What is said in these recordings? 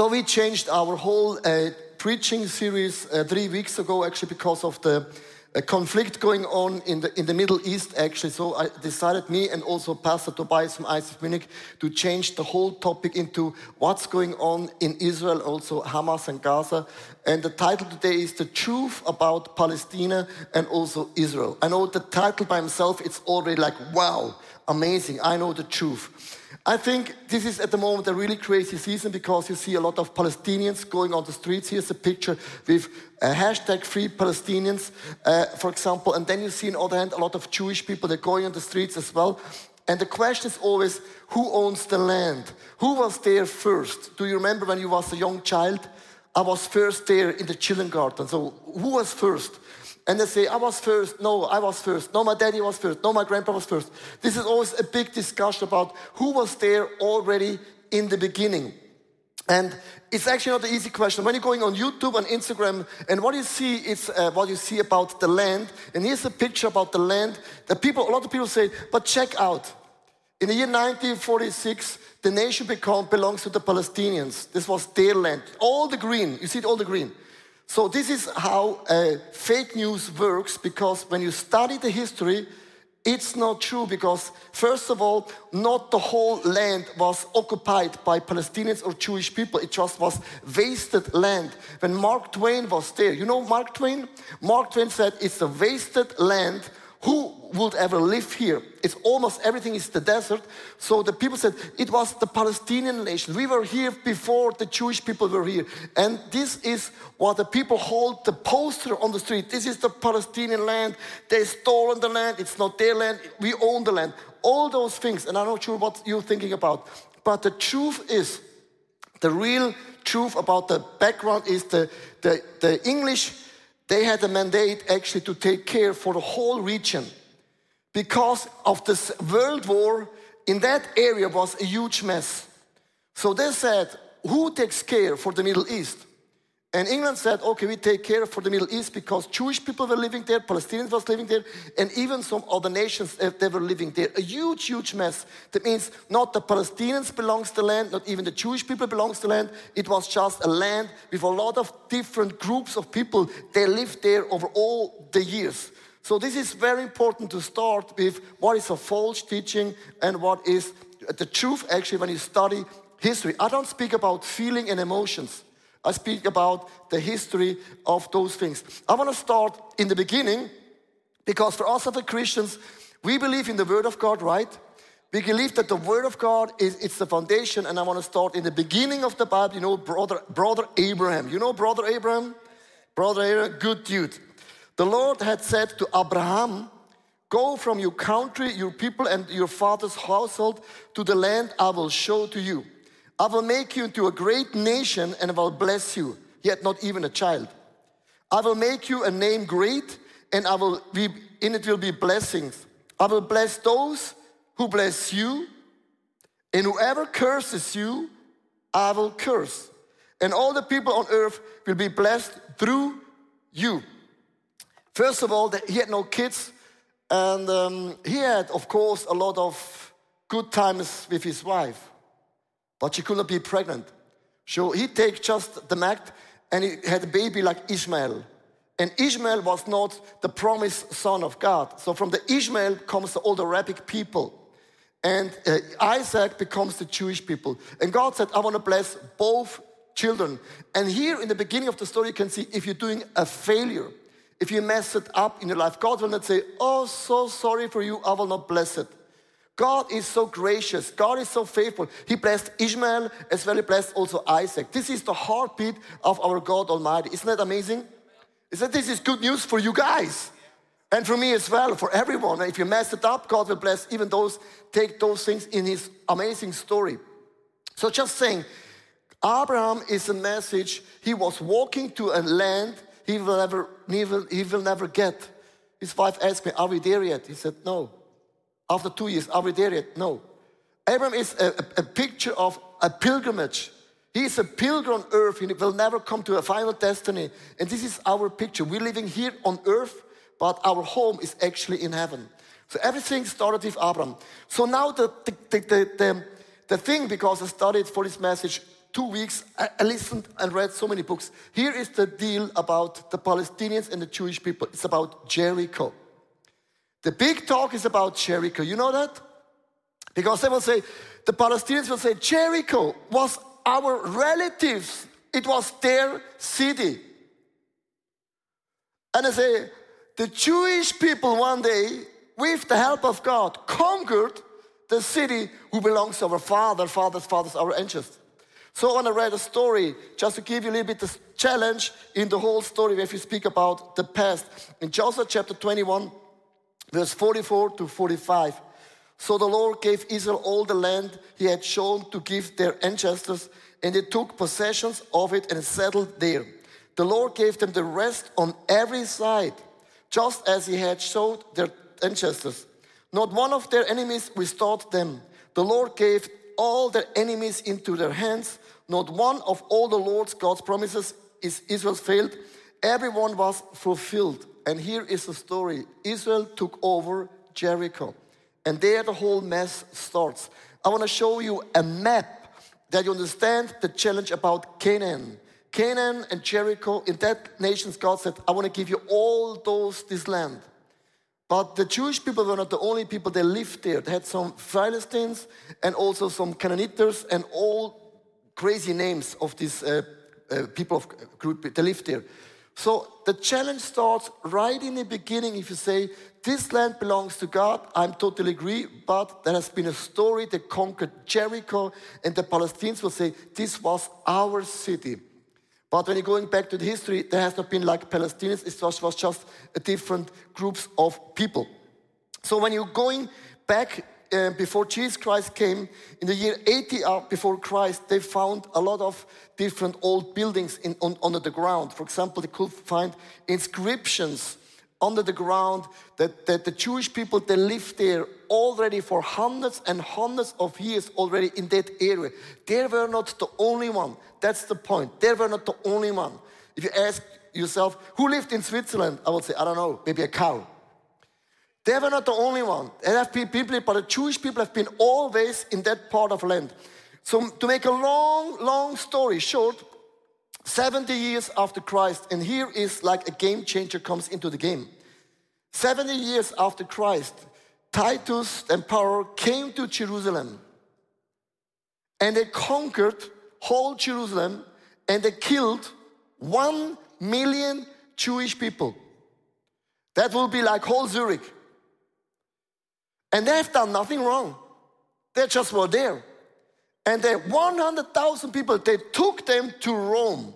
So we changed our whole uh, preaching series uh, three weeks ago, actually, because of the uh, conflict going on in the in the Middle East. Actually, so I decided, me and also Pastor Tobias from ICF Munich, to change the whole topic into what's going on in Israel, also Hamas and Gaza. And the title today is "The Truth About Palestine and also Israel." I know the title by himself; it's already like wow, amazing. I know the truth. I think this is at the moment a really crazy season because you see a lot of Palestinians going on the streets. Here's a picture with a hashtag free Palestinians, uh, for example. And then you see on the other hand a lot of Jewish people, they're going on the streets as well. And the question is always, who owns the land? Who was there first? Do you remember when you was a young child? I was first there in the children garden. So who was first? And they say, I was first. No, I was first. No, my daddy was first. No, my grandpa was first. This is always a big discussion about who was there already in the beginning. And it's actually not an easy question. When you're going on YouTube and Instagram, and what you see is uh, what you see about the land. And here's a picture about the land that people, a lot of people say, but check out. In the year 1946, the nation become, belongs to the Palestinians. This was their land. All the green, you see it, all the green. So this is how uh, fake news works because when you study the history, it's not true because, first of all, not the whole land was occupied by Palestinians or Jewish people. It just was wasted land. When Mark Twain was there, you know Mark Twain? Mark Twain said it's a wasted land who would ever live here? It's almost everything is the desert. So the people said it was the Palestinian nation. We were here before the Jewish people were here. And this is what the people hold the poster on the street. This is the Palestinian land. They stolen the land. It's not their land. We own the land. All those things. And I'm not sure what you're thinking about. But the truth is, the real truth about the background is the, the, the English they had a mandate actually to take care for the whole region because of this world war in that area was a huge mess. So they said, who takes care for the Middle East? And England said, okay, we take care for the Middle East because Jewish people were living there, Palestinians was living there, and even some other nations, eh, they were living there. A huge, huge mess. That means not the Palestinians belongs to the land, not even the Jewish people belongs to the land. It was just a land with a lot of different groups of people. They lived there over all the years. So this is very important to start with what is a false teaching and what is the truth actually when you study history. I don't speak about feeling and emotions. I speak about the history of those things. I want to start in the beginning because for us as Christians, we believe in the Word of God, right? We believe that the Word of God is it's the foundation, and I want to start in the beginning of the Bible. You know, brother, brother Abraham. You know, brother Abraham, brother Abraham, good dude. The Lord had said to Abraham, "Go from your country, your people, and your father's household to the land I will show to you." I will make you into a great nation and I will bless you, yet not even a child. I will make you a name great and I will be, in it will be blessings. I will bless those who bless you, and whoever curses you, I will curse. And all the people on earth will be blessed through you. First of all, he had no kids, and um, he had, of course, a lot of good times with his wife but she could not be pregnant. So he take just the Magd and he had a baby like Ishmael. And Ishmael was not the promised son of God. So from the Ishmael comes all the Arabic people. And uh, Isaac becomes the Jewish people. And God said, I want to bless both children. And here in the beginning of the story, you can see if you're doing a failure, if you mess it up in your life, God will not say, Oh, so sorry for you, I will not bless it. God is so gracious. God is so faithful. He blessed Ishmael as well as blessed also Isaac. This is the heartbeat of our God Almighty. Isn't that amazing? Isn't this is good news for you guys? And for me as well, for everyone. If you mess it up, God will bless even those, take those things in his amazing story. So just saying, Abraham is a message. He was walking to a land he will never, he he will never get. His wife asked me, Are we there yet? He said, No. After two years, are we there yet? No. Abraham is a, a, a picture of a pilgrimage. He is a pilgrim on earth. He will never come to a final destiny. And this is our picture. We're living here on earth, but our home is actually in heaven. So everything started with Abraham. So now the, the, the, the, the thing, because I studied for this message, two weeks. I listened and read so many books. Here is the deal about the Palestinians and the Jewish people it's about Jericho. The big talk is about Jericho. You know that? Because they will say, the Palestinians will say, Jericho was our relatives, it was their city. And I say, the Jewish people one day, with the help of God, conquered the city who belongs to our father, fathers, fathers, our ancestors. So I want to read a story just to give you a little bit the challenge in the whole story if you speak about the past. In Joshua chapter 21, verse 44 to 45. So the Lord gave Israel all the land he had shown to give their ancestors, and they took possessions of it and settled there. The Lord gave them the rest on every side, just as he had showed their ancestors. Not one of their enemies withstood them. The Lord gave all their enemies into their hands. Not one of all the Lord's God's promises is Israel failed. Everyone was fulfilled. And here is the story Israel took over Jericho. And there the whole mess starts. I want to show you a map that you understand the challenge about Canaan. Canaan and Jericho, in that nations, God said, I want to give you all those this land. But the Jewish people were not the only people that lived there. They had some Philistines and also some Canaanites and all crazy names of these uh, uh, people of group that lived there. So the challenge starts right in the beginning. If you say, This land belongs to God, I'm totally agree, but there has been a story that conquered Jericho, and the Palestinians will say, This was our city. But when you're going back to the history, there has not been like Palestinians, it was, was just a different groups of people. So when you're going back uh, before Jesus Christ came, in the year 80 uh, before Christ, they found a lot of different old buildings in, on, under the ground. For example, they could find inscriptions under the ground that, that the Jewish people, they lived there already for hundreds and hundreds of years already in that area. They were not the only one. That's the point. They were not the only one. If you ask yourself, who lived in Switzerland? I would say, I don't know, maybe a cow. They were not the only one. There have been people, but the Jewish people have been always in that part of land. So to make a long, long story short, 70 years after Christ, and here is like a game changer comes into the game. 70 years after Christ, Titus the emperor came to Jerusalem and they conquered whole Jerusalem and they killed one million Jewish people. That will be like whole Zurich. And they have done nothing wrong. They just were there. And the 100,000 people, they took them to Rome.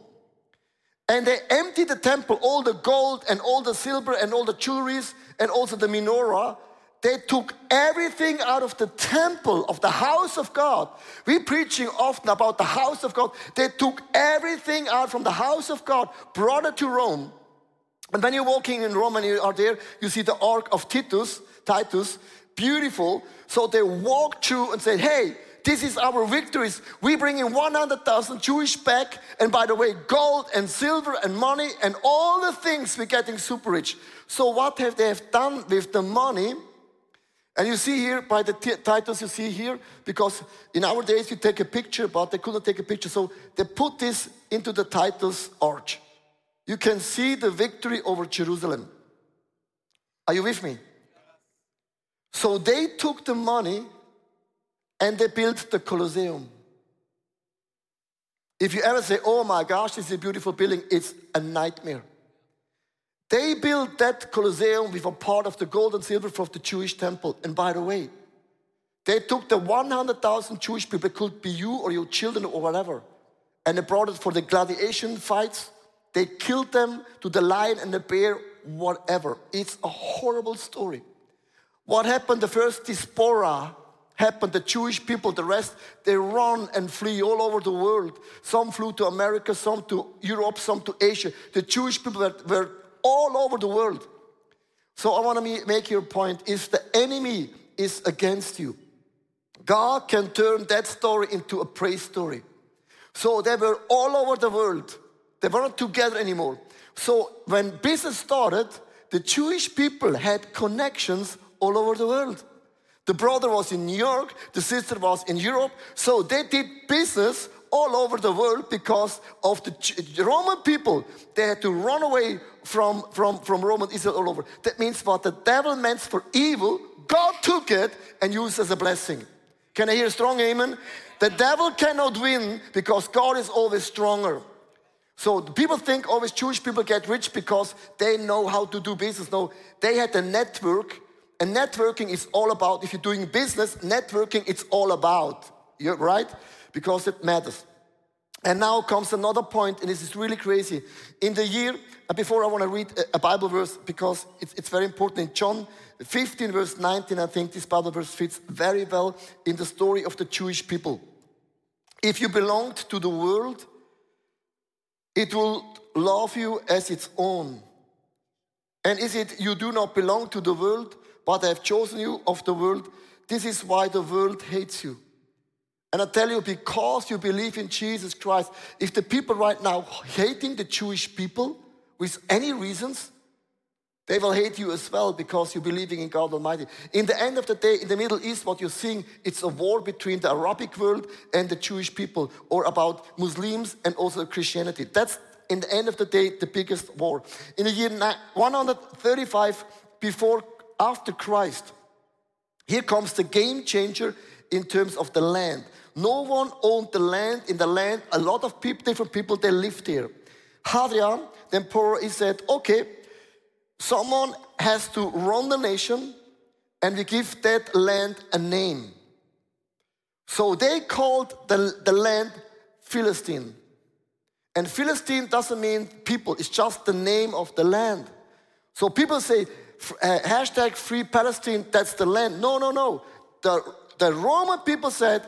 And they emptied the temple, all the gold and all the silver and all the jewelries and also the menorah. They took everything out of the temple of the house of God. We're preaching often about the house of God. They took everything out from the house of God, brought it to Rome. And when you're walking in Rome and you are there, you see the Ark of Titus, Titus, beautiful. So they walked through and said, Hey, this is our victories. We bring in 100,000 Jewish back. And by the way, gold and silver and money and all the things we're getting super rich. So what have they have done with the money? And you see here by the titles you see here, because in our days you take a picture, but they couldn't take a picture. So they put this into the Titus arch. You can see the victory over Jerusalem. Are you with me? So they took the money and they built the Colosseum. If you ever say, oh my gosh, this is a beautiful building, it's a nightmare. They built that Colosseum with a part of the gold and silver from the Jewish temple. And by the way, they took the 100,000 Jewish people, could be you or your children or whatever, and they brought it for the gladiation fights. They killed them to the lion and the bear, whatever. It's a horrible story. What happened? The first diaspora happened. The Jewish people, the rest, they run and flee all over the world. Some flew to America, some to Europe, some to Asia. The Jewish people were, were all over the world. So I want to make your point. If the enemy is against you, God can turn that story into a praise story. So they were all over the world. They weren't together anymore. So when business started, the Jewish people had connections all over the world. The brother was in New York, the sister was in Europe, so they did business all over the world because of the Roman people. They had to run away from, from, from Roman Israel all over. That means what the devil meant for evil, God took it and used as a blessing. Can I hear a strong amen? The devil cannot win because God is always stronger. So people think always Jewish people get rich because they know how to do business. No, they had a network. And networking is all about, if you're doing business, networking it's all about. You're right? Because it matters. And now comes another point, and this is really crazy. In the year, uh, before I want to read a Bible verse because it's, it's very important. In John 15, verse 19, I think this Bible verse fits very well in the story of the Jewish people. If you belonged to the world, it will love you as its own. And is it you do not belong to the world, but I have chosen you of the world? This is why the world hates you. And I tell you, because you believe in Jesus Christ, if the people right now hating the Jewish people with any reasons, they will hate you as well because you're believing in God Almighty. In the end of the day, in the Middle East, what you're seeing, it's a war between the Arabic world and the Jewish people, or about Muslims and also Christianity. That's, in the end of the day, the biggest war. In the year 135 before, after Christ, here comes the game changer in terms of the land. No one owned the land. In the land, a lot of people, different people, they lived here. Hadrian, the emperor, he said, okay, Someone has to run the nation and we give that land a name. So they called the, the land Philistine. And Philistine doesn't mean people, it's just the name of the land. So people say, uh, hashtag free Palestine, that's the land. No, no, no. The, the Roman people said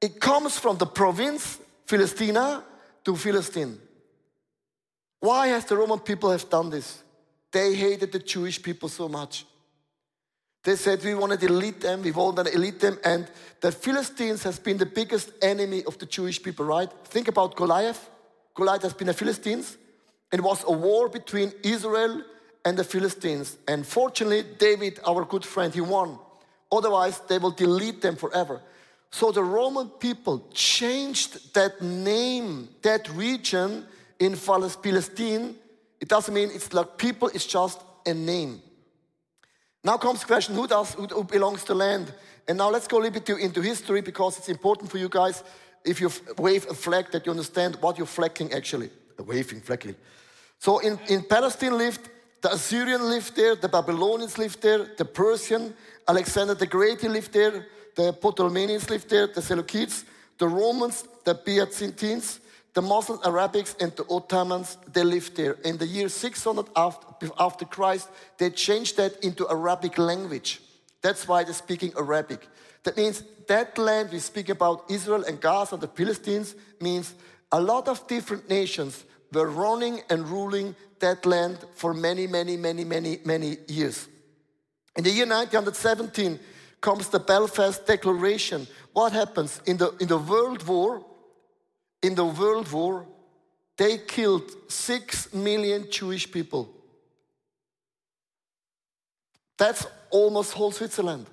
it comes from the province Philistina to Philistine. Why has the Roman people have done this? They hated the Jewish people so much. They said, we want to delete them, we want to elite them, and the Philistines has been the biggest enemy of the Jewish people, right? Think about Goliath. Goliath has been a Philistines. It was a war between Israel and the Philistines. And fortunately, David, our good friend, he won. Otherwise, they will delete them forever. So the Roman people changed that name, that region in Palestine it doesn't mean it's like people, it's just a name. Now comes the question who, does, who belongs to land? And now let's go a little bit into history because it's important for you guys if you wave a flag that you understand what you're flagging actually. Waving, flagging. So in, in Palestine lived, the Assyrian lived there, the Babylonians lived there, the Persian, Alexander the Great lived there, the Ptolemaics lived there, the Seleucids, the Romans, the Byzantines, the Muslim Arabics and the Ottomans, they lived there. In the year 600 after, after Christ, they changed that into Arabic language. That's why they're speaking Arabic. That means that land we speak about, Israel and Gaza, the Philistines, means a lot of different nations were running and ruling that land for many, many, many, many, many years. In the year 1917 comes the Balfour Declaration. What happens? In the, in the World War, in the World War, they killed six million Jewish people. That's almost whole Switzerland.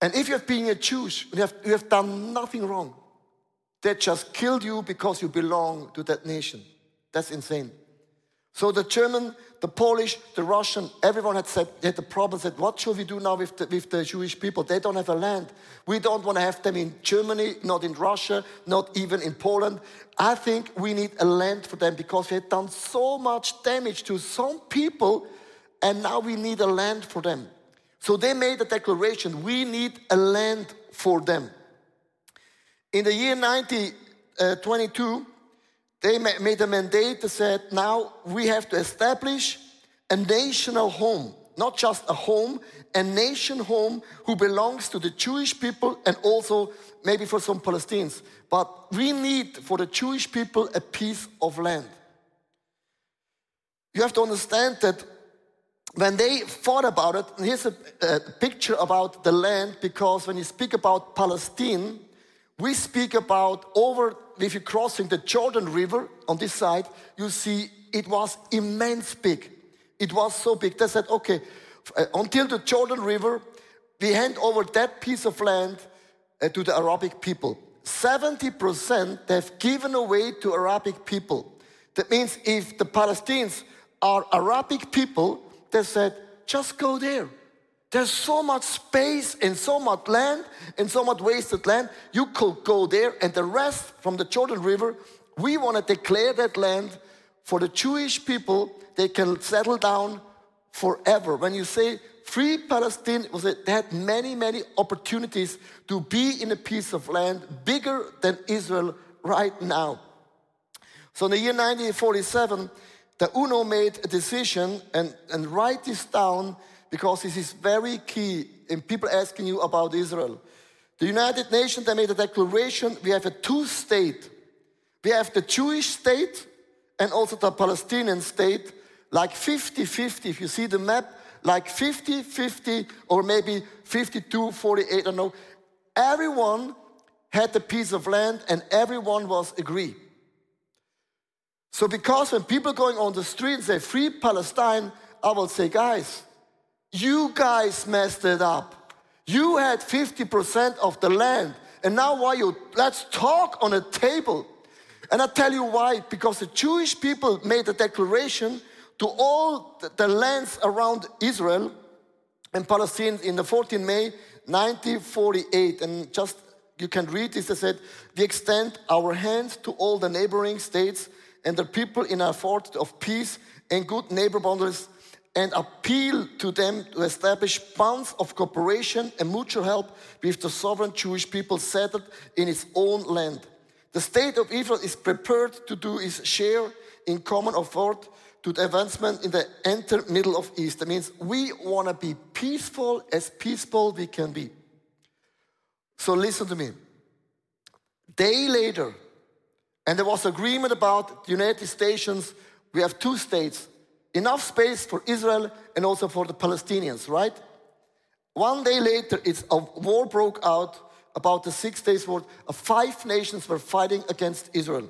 And if you have been a Jew, you have, you have done nothing wrong. They just killed you because you belong to that nation. That's insane. So the German, the Polish, the Russian, everyone had said, had the problem, said, what should we do now with the, with the Jewish people? They don't have a land. We don't want to have them in Germany, not in Russia, not even in Poland. I think we need a land for them because we had done so much damage to some people and now we need a land for them. So they made a declaration, we need a land for them. In the year 1922, uh, they made a mandate that said, now we have to establish a national home, not just a home, a nation home who belongs to the Jewish people and also maybe for some Palestinians. But we need for the Jewish people a piece of land. You have to understand that when they thought about it, here's a, a picture about the land because when you speak about Palestine, we speak about over, if you're crossing the Jordan River on this side, you see it was immense big. It was so big. They said, okay, uh, until the Jordan River, we hand over that piece of land uh, to the Arabic people. 70% they've given away to Arabic people. That means if the Palestinians are Arabic people, they said, just go there. There's so much space and so much land and so much wasted land. You could go there, and the rest from the Jordan River, we want to declare that land for the Jewish people. They can settle down forever. When you say free Palestine, was it, they had many, many opportunities to be in a piece of land bigger than Israel right now. So in the year 1947, the UNO made a decision, and, and write this down because this is very key in people asking you about Israel. The United Nations, they made a declaration we have a two state. We have the Jewish state and also the Palestinian state, like 50 50. If you see the map, like 50 50 or maybe 52 48, I don't know. Everyone had a piece of land and everyone was agree. So, because when people going on the street and say free Palestine, I will say, guys, you guys messed it up. You had 50% of the land. And now why you let's talk on a table. And I tell you why, because the Jewish people made a declaration to all the lands around Israel and Palestine in the 14 May 1948. And just you can read this. They said, We extend our hands to all the neighboring states and the people in our fort of peace and good neighbor boundaries and appeal to them to establish bonds of cooperation and mutual help with the sovereign Jewish people settled in its own land. The state of Israel is prepared to do its share in common effort to the advancement in the enter middle of East. That means we want to be peaceful as peaceful we can be. So listen to me. Day later, and there was agreement about the United States. We have two states, enough space for Israel and also for the Palestinians, right? One day later, it's a war broke out about the Six Days War. Uh, five nations were fighting against Israel.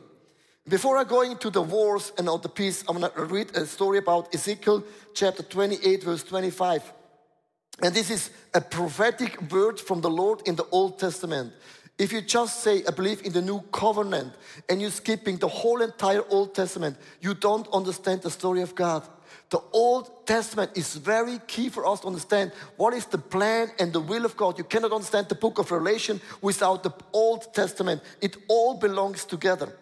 Before I go into the wars and all the peace, I'm going to read a story about Ezekiel chapter 28, verse 25. And this is a prophetic word from the Lord in the Old Testament. If you just say, I believe in the new covenant, and you're skipping the whole entire Old Testament, you don't understand the story of God. The Old Testament is very key for us to understand what is the plan and the will of God. You cannot understand the book of Revelation without the Old Testament. It all belongs together.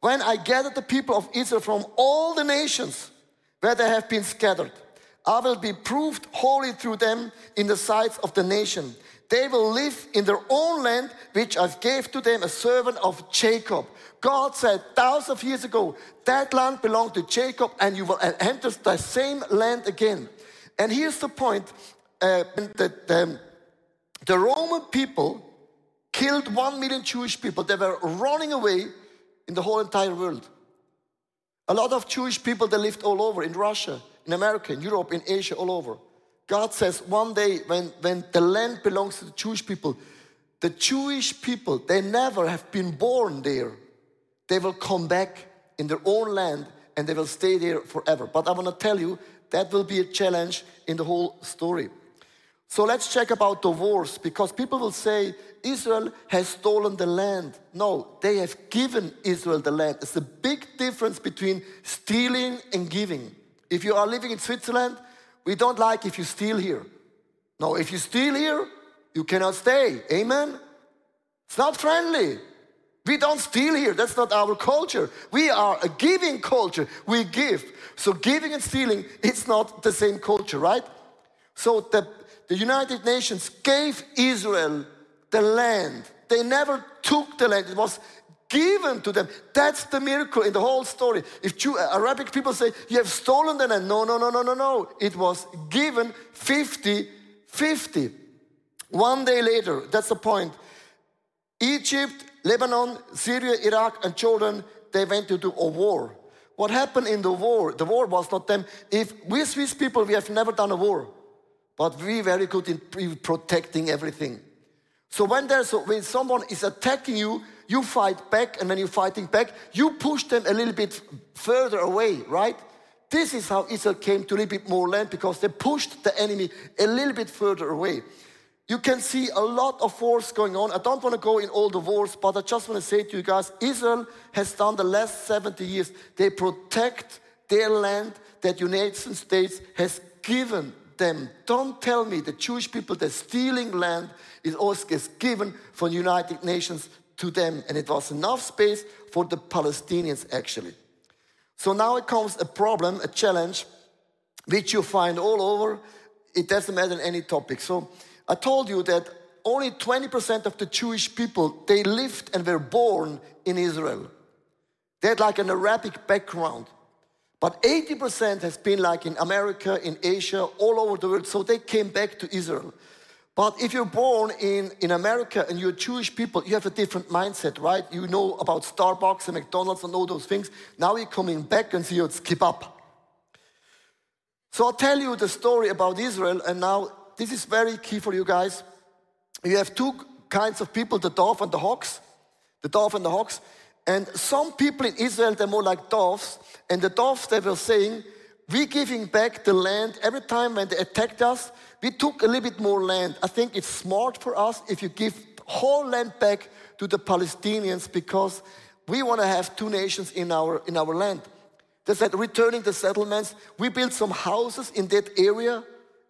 When I gathered the people of Israel from all the nations where they have been scattered, I will be proved holy through them in the sights of the nation. They will live in their own land, which I gave to them, a servant of Jacob. God said thousands of years ago, that land belonged to Jacob, and you will enter the same land again. And here's the point uh, that the, the Roman people killed one million Jewish people. They were running away in the whole entire world. A lot of Jewish people, they lived all over in Russia, in America, in Europe, in Asia, all over. God says one day when, when the land belongs to the Jewish people, the Jewish people, they never have been born there. They will come back in their own land and they will stay there forever. But I want to tell you, that will be a challenge in the whole story. So let's check about the wars because people will say Israel has stolen the land. No, they have given Israel the land. It's a big difference between stealing and giving. If you are living in Switzerland, we don't like if you steal here. No, if you steal here, you cannot stay. Amen? It's not friendly. We don't steal here. That's not our culture. We are a giving culture. We give. So giving and stealing, it's not the same culture, right? So the, the United Nations gave Israel the land. They never took the land. It was given to them. That's the miracle in the whole story. If Jew, uh, Arabic people say, you have stolen the land. No, no, no, no, no, no. It was given 50 50. One day later, that's the point. Egypt, Lebanon, Syria, Iraq, and Jordan, they went into a war. What happened in the war? The war was not them. If we Swiss people, we have never done a war, but we very good in protecting everything. So when there's when someone is attacking you, you fight back, and when you're fighting back, you push them a little bit further away, right? This is how Israel came to a little bit more land because they pushed the enemy a little bit further away. you can see a lot of wars going on. I don't want to go in all the wars, but I just want to say to you guys Israel has done the last 70 years, they protect their land that United States has given them. Don't tell me the Jewish people, they're stealing land, is also gets given from United Nations to them. And it was enough space for the Palestinians, actually. So now it comes a problem, a challenge, which you find all over. It doesn't matter any topic. So I told you that only 20% of the Jewish people, they lived and were born in Israel. They had like an Arabic background. But 80% has been like in America, in Asia, all over the world. So they came back to Israel. But if you're born in, in America and you're Jewish people, you have a different mindset, right? You know about Starbucks and McDonald's and all those things. Now you're coming back and see skip up. So I'll tell you the story about Israel, and now this is very key for you guys. You have two kinds of people, the dove and the hawks. The dove and the hawks. And some people in Israel, they're more like doves. And the doves, they were saying, we're giving back the land. Every time when they attacked us, we took a little bit more land. I think it's smart for us if you give whole land back to the Palestinians because we want to have two nations in our, in our land. They said, returning the settlements, we built some houses in that area.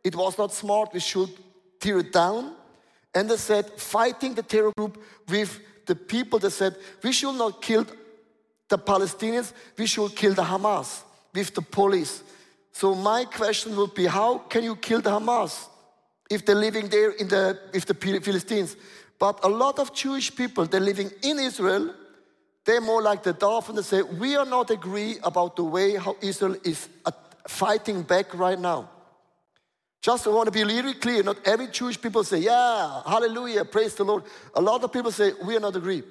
It was not smart, we should tear it down. And they said, fighting the terror group with the people that said, we should not kill the Palestinians, we should kill the Hamas with the police. So my question would be, how can you kill the Hamas if they're living there in the, with the Philistines? But a lot of Jewish people, they're living in Israel, they're more like the dolphin. They say, we are not agree about the way how Israel is fighting back right now. Just I want to be really clear, not every Jewish people say, yeah, hallelujah, praise the Lord. A lot of people say, we are not agree.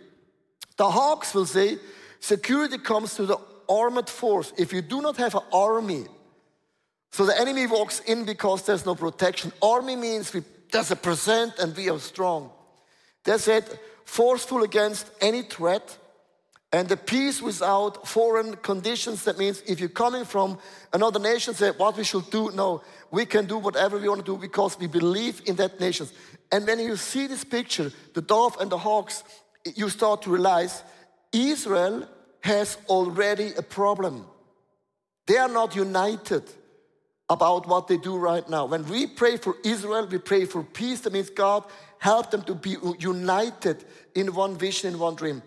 The Hawks will say, security comes to the armored force. If you do not have an army, so the enemy walks in because there's no protection. Army means we, there's a present and we are strong. They said, forceful against any threat, and the peace without foreign conditions, that means if you're coming from another nation, say what we should do. No, we can do whatever we want to do because we believe in that nation. And when you see this picture, the dove and the hawks, you start to realize Israel has already a problem. They are not united about what they do right now. When we pray for Israel, we pray for peace. That means God help them to be united in one vision, in one dream.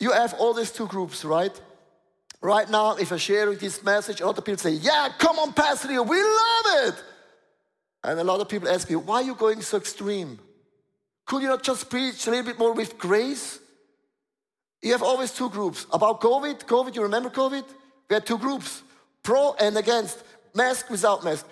You have all these two groups, right? Right now, if I share this message, a lot of people say, Yeah, come on, Pastor, we love it. And a lot of people ask me, Why are you going so extreme? Could you not just preach a little bit more with grace? You have always two groups. About COVID, COVID, you remember COVID? We had two groups pro and against, mask without mask.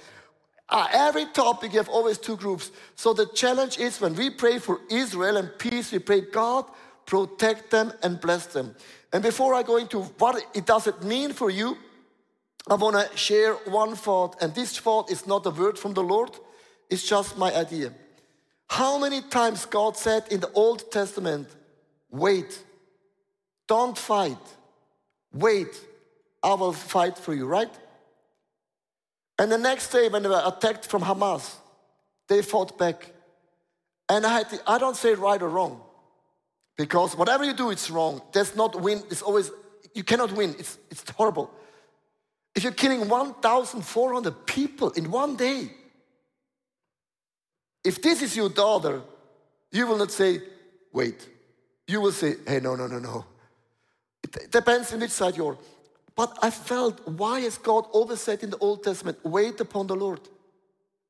Uh, every topic, you have always two groups. So the challenge is when we pray for Israel and peace, we pray, God, protect them, and bless them. And before I go into what it does it mean for you, I want to share one thought. And this thought is not a word from the Lord, it's just my idea. How many times God said in the Old Testament, wait, don't fight, wait, I will fight for you, right? And the next day, when they were attacked from Hamas, they fought back. And I, had to, I don't say right or wrong. Because whatever you do, it's wrong. There's not win. It's always, you cannot win. It's, it's horrible. If you're killing 1,400 people in one day, if this is your daughter, you will not say, wait. You will say, hey, no, no, no, no. It depends on which side you're. But I felt, why has God always said in the Old Testament, wait upon the Lord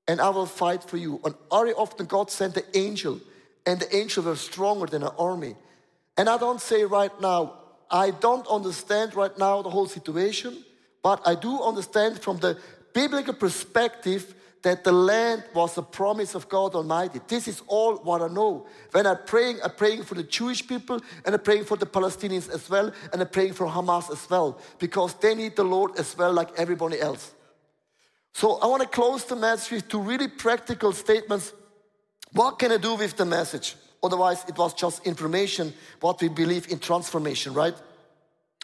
and I will fight for you? And very often God sent the angel and the angels were stronger than an army. And I don't say right now, I don't understand right now the whole situation, but I do understand from the biblical perspective that the land was a promise of God Almighty. This is all what I know. When I'm praying, I'm praying for the Jewish people and I'm praying for the Palestinians as well and I'm praying for Hamas as well because they need the Lord as well, like everybody else. So I want to close the message with two really practical statements what can I do with the message? Otherwise, it was just information, what we believe in transformation, right?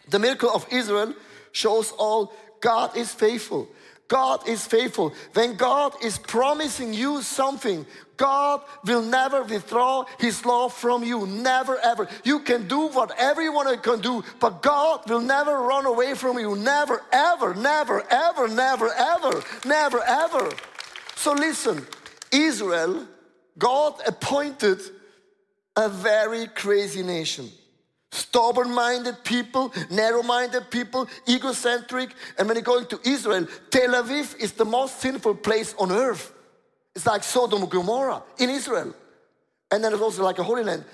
The miracle of Israel shows all God is faithful. God is faithful. When God is promising you something, God will never withdraw his love from you. Never ever. You can do whatever you can do, but God will never run away from you. Never ever, never ever, never ever, never ever. So listen, Israel, God appointed a very crazy nation. Stubborn minded people, narrow minded people, egocentric. And when you go into Israel, Tel Aviv is the most sinful place on earth. It's like Sodom and Gomorrah in Israel. And then it's also like a Holy Land.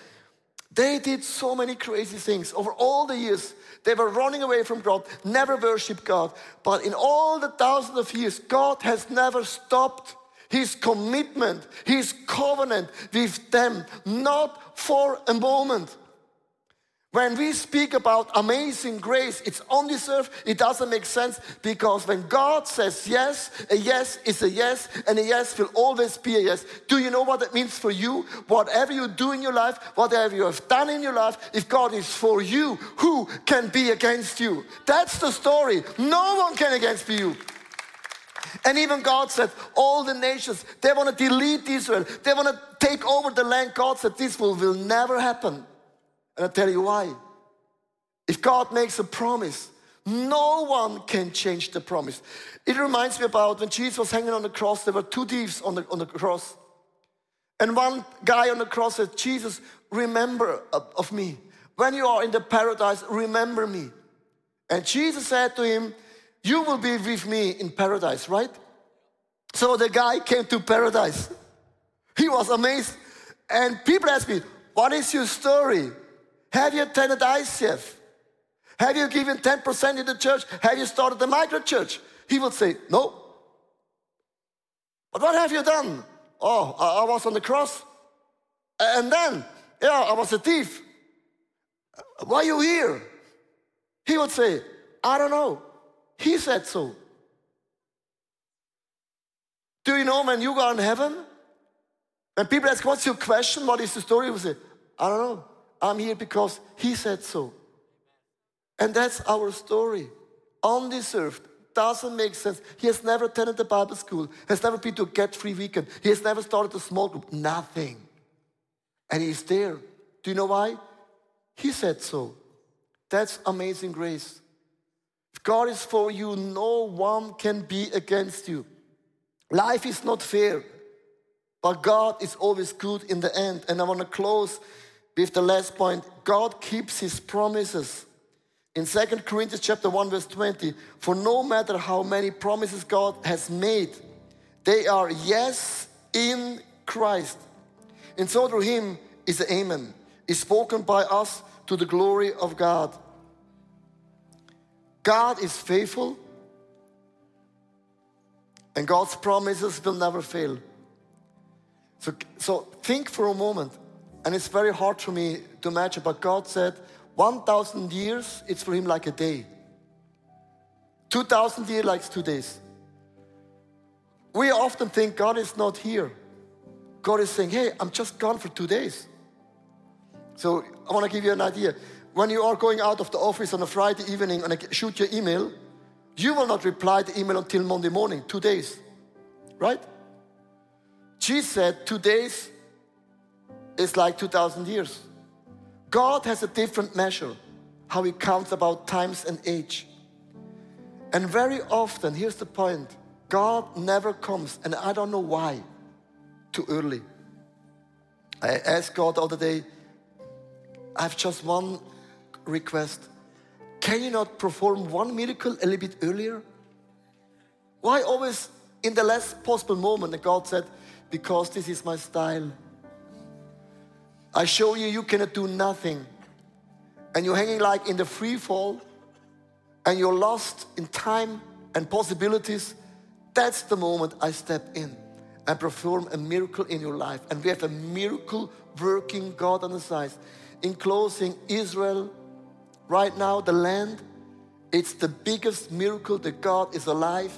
They did so many crazy things over all the years. They were running away from God, never worshiped God. But in all the thousands of years, God has never stopped his commitment, his covenant with them, not for a moment. When we speak about amazing grace, it's undeserved, it doesn't make sense because when God says yes, a yes is a yes, and a yes will always be a yes. Do you know what that means for you? Whatever you do in your life, whatever you have done in your life, if God is for you, who can be against you? That's the story. No one can against you. And even God said, all the nations, they want to delete Israel. They want to take over the land. God said, this will, will never happen. And I'll tell you why. If God makes a promise, no one can change the promise. It reminds me about when Jesus was hanging on the cross, there were two thieves on the, on the cross. And one guy on the cross said, Jesus, remember of me. When you are in the paradise, remember me. And Jesus said to him, You will be with me in paradise, right? So the guy came to paradise. He was amazed. And people asked me, What is your story? Have you attended ICF? Have you given 10% in the church? Have you started a micro church? He would say, No. But what have you done? Oh, I, was on the cross. And then, yeah, I was a thief. Why are you here? He would say, I don't know. He said so. Do you know when you go in heaven? When people ask, What's your question? What is the story? You say, I don't know. I'm here because He said so. And that's our story. Undeserved. Doesn't make sense. He has never attended a Bible school, has never been to a get free weekend, he has never started a small group, nothing. And he's there. Do you know why? He said so. That's amazing grace. If God is for you, no one can be against you. Life is not fair, but God is always good in the end. And I want to close with the last point God keeps his promises. In 2 Corinthians chapter 1 verse 20, for no matter how many promises God has made, they are yes in Christ. And so through him is the amen, is spoken by us to the glory of God. God is faithful and God's promises will never fail. So, so think for a moment and it's very hard for me to imagine, but God said 1,000 years, it's for him like a day. 2,000 years like two days. We often think God is not here. God is saying, hey, I'm just gone for two days. So I want to give you an idea. When you are going out of the office on a Friday evening and shoot your email, you will not reply the email until Monday morning, two days. Right? Jesus said, two days is like 2,000 years. God has a different measure, how He counts about times and age. And very often, here's the point God never comes, and I don't know why, too early. I asked God the other day, I have just one request. Can you not perform one miracle a little bit earlier? Why always in the last possible moment? And God said, Because this is my style. I show you you cannot do nothing. And you're hanging like in the free fall and you're lost in time and possibilities. That's the moment I step in and perform a miracle in your life. And we have a miracle working God on the side. In closing, Israel, right now, the land, it's the biggest miracle that God is alive,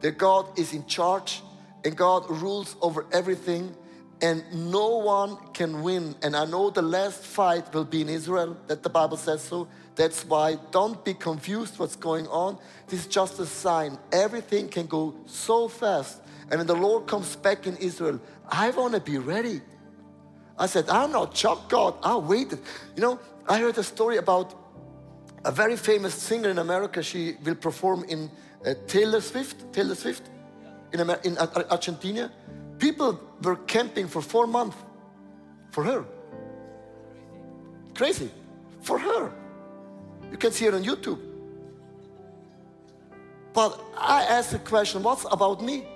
that God is in charge, and God rules over everything and no one can win. And I know the last fight will be in Israel, that the Bible says so. That's why don't be confused what's going on. This is just a sign. Everything can go so fast. And when the Lord comes back in Israel, I want to be ready. I said, I'm not shocked, God. I waited. You know, I heard a story about a very famous singer in America. She will perform in uh, Taylor Swift. Taylor Swift in, Amer- in Argentina. People were camping for four months for her. Crazy. For her. You can see it on YouTube. But I asked the question, what's about me?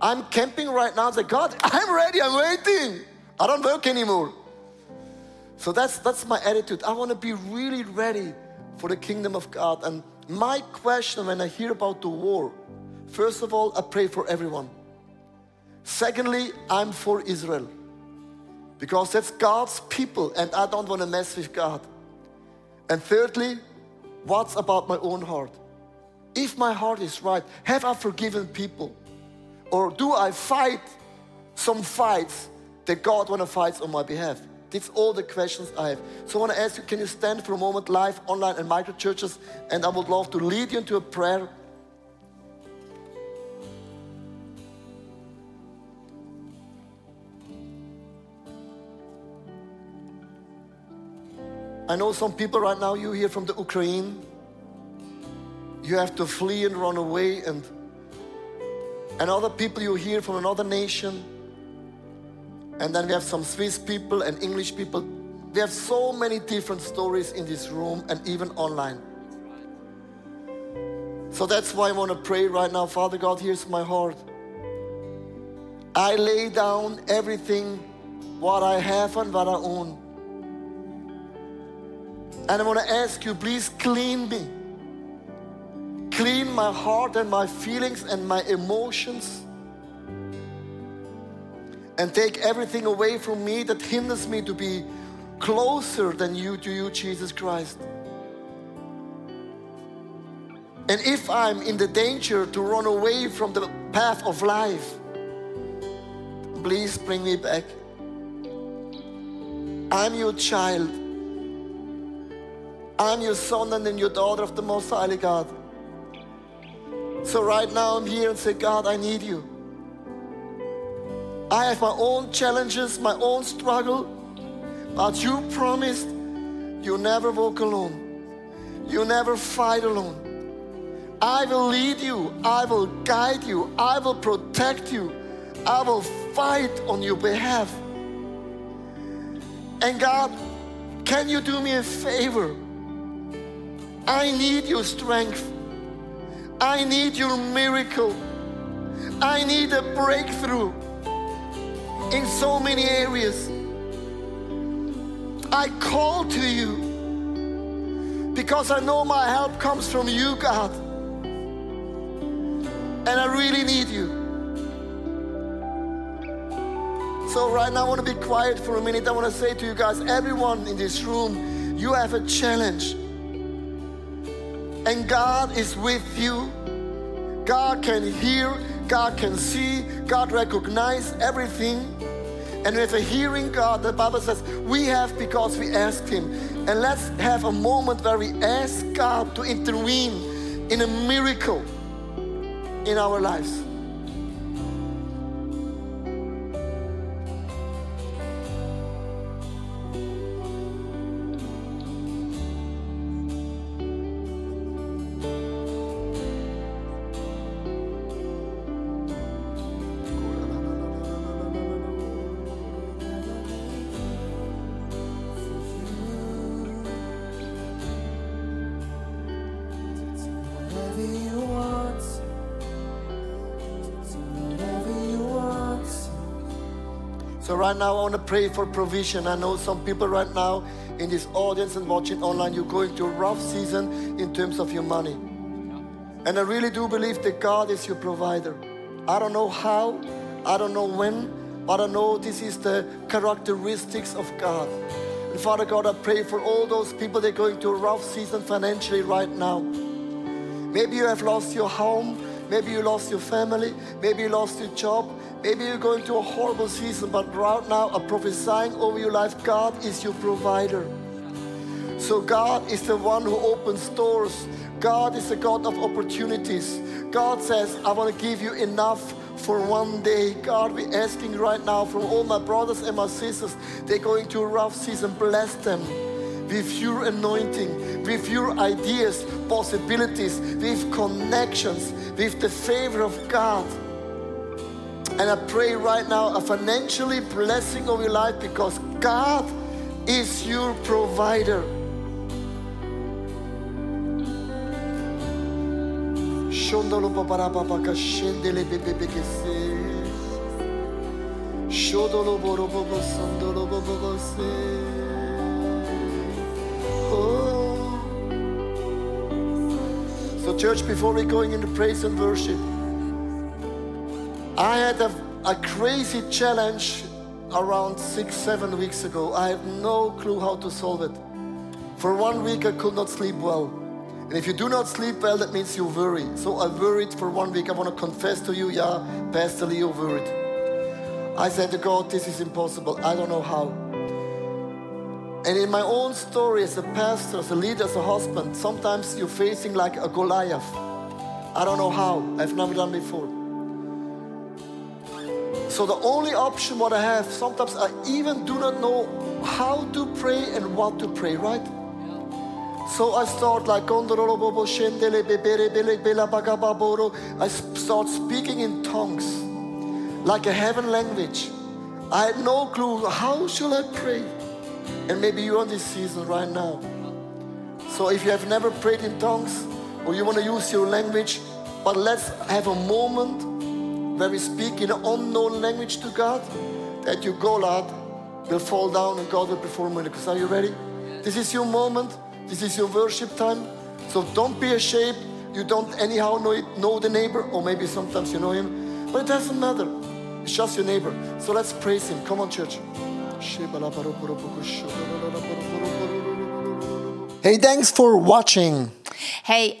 I'm camping right now. I God, I'm ready, I'm waiting. I don't work anymore. So that's that's my attitude. I want to be really ready for the kingdom of God. And my question when I hear about the war, first of all, I pray for everyone. Secondly, I'm for Israel. Because that's God's people and I don't want to mess with God. And thirdly, what's about my own heart? If my heart is right, have I forgiven people? Or do I fight some fights that God want to fight on my behalf? That's all the questions I have. So I want to ask you, can you stand for a moment live, online, and micro churches? And I would love to lead you into a prayer. I know some people right now, you here from the Ukraine, you have to flee and run away, and, and other people you hear from another nation. And then we have some Swiss people and English people. We have so many different stories in this room and even online. So that's why I want to pray right now. Father God, here's my heart. I lay down everything, what I have and what I own. And I want to ask you, please clean me. Clean my heart and my feelings and my emotions. And take everything away from me that hinders me to be closer than you to you, Jesus Christ. And if I'm in the danger to run away from the path of life, please bring me back. I'm your child. I'm your son and then your daughter of the Most High God. So right now I'm here and say, God, I need you. I have my own challenges, my own struggle, but you promised you never walk alone. You never fight alone. I will lead you. I will guide you. I will protect you. I will fight on your behalf. And God, can you do me a favor? I need your strength. I need your miracle. I need a breakthrough in so many areas. I call to you because I know my help comes from you, God. And I really need you. So, right now, I want to be quiet for a minute. I want to say to you guys, everyone in this room, you have a challenge and God is with you. God can hear, God can see, God recognize everything. And with a hearing God, the Bible says, we have because we asked Him. And let's have a moment where we ask God to intervene in a miracle in our lives. Right now, I want to pray for provision. I know some people right now in this audience and watching online, you're going through a rough season in terms of your money. And I really do believe that God is your provider. I don't know how, I don't know when, but I know this is the characteristics of God. And Father God, I pray for all those people that are going through a rough season financially right now. Maybe you have lost your home, Maybe you lost your family. Maybe you lost your job. Maybe you're going through a horrible season, but right now I'm prophesying over your life God is your provider. So God is the one who opens doors. God is the God of opportunities. God says, I want to give you enough for one day. God, we're asking right now from all my brothers and my sisters, they're going through a rough season. Bless them with your anointing, with your ideas, possibilities, with connections, with the favor of God. And I pray right now a financially blessing of your life because God is your provider. Shondolo babara baba ka shendele bebe se. Shodolo boro sondolo bobo So church, before we going into praise and worship, I had a, a crazy challenge around six, seven weeks ago. I have no clue how to solve it. For one week, I could not sleep well. And if you do not sleep well, that means you worry. So I worried for one week. I want to confess to you, yeah, Pastor Leo worried. I said to God, this is impossible. I don't know how. And in my own story as a pastor, as a leader, as a husband, sometimes you're facing like a Goliath. I don't know how. I've never done before. So the only option what I have, sometimes I even do not know how to pray and what to pray, right? So I start like I start speaking in tongues, like a heaven language. I had no clue how shall I pray. And maybe you're on this season right now. So if you have never prayed in tongues or you want to use your language, but let's have a moment where we speak in an unknown language to God, that your Goliath will fall down and God will perform miracles. Are you ready? This is your moment. This is your worship time. So don't be ashamed. You don't anyhow know, it, know the neighbor, or maybe sometimes you know him, but it doesn't matter. It's just your neighbor. So let's praise him. Come on, church. Hey, thanks for watching. Hey,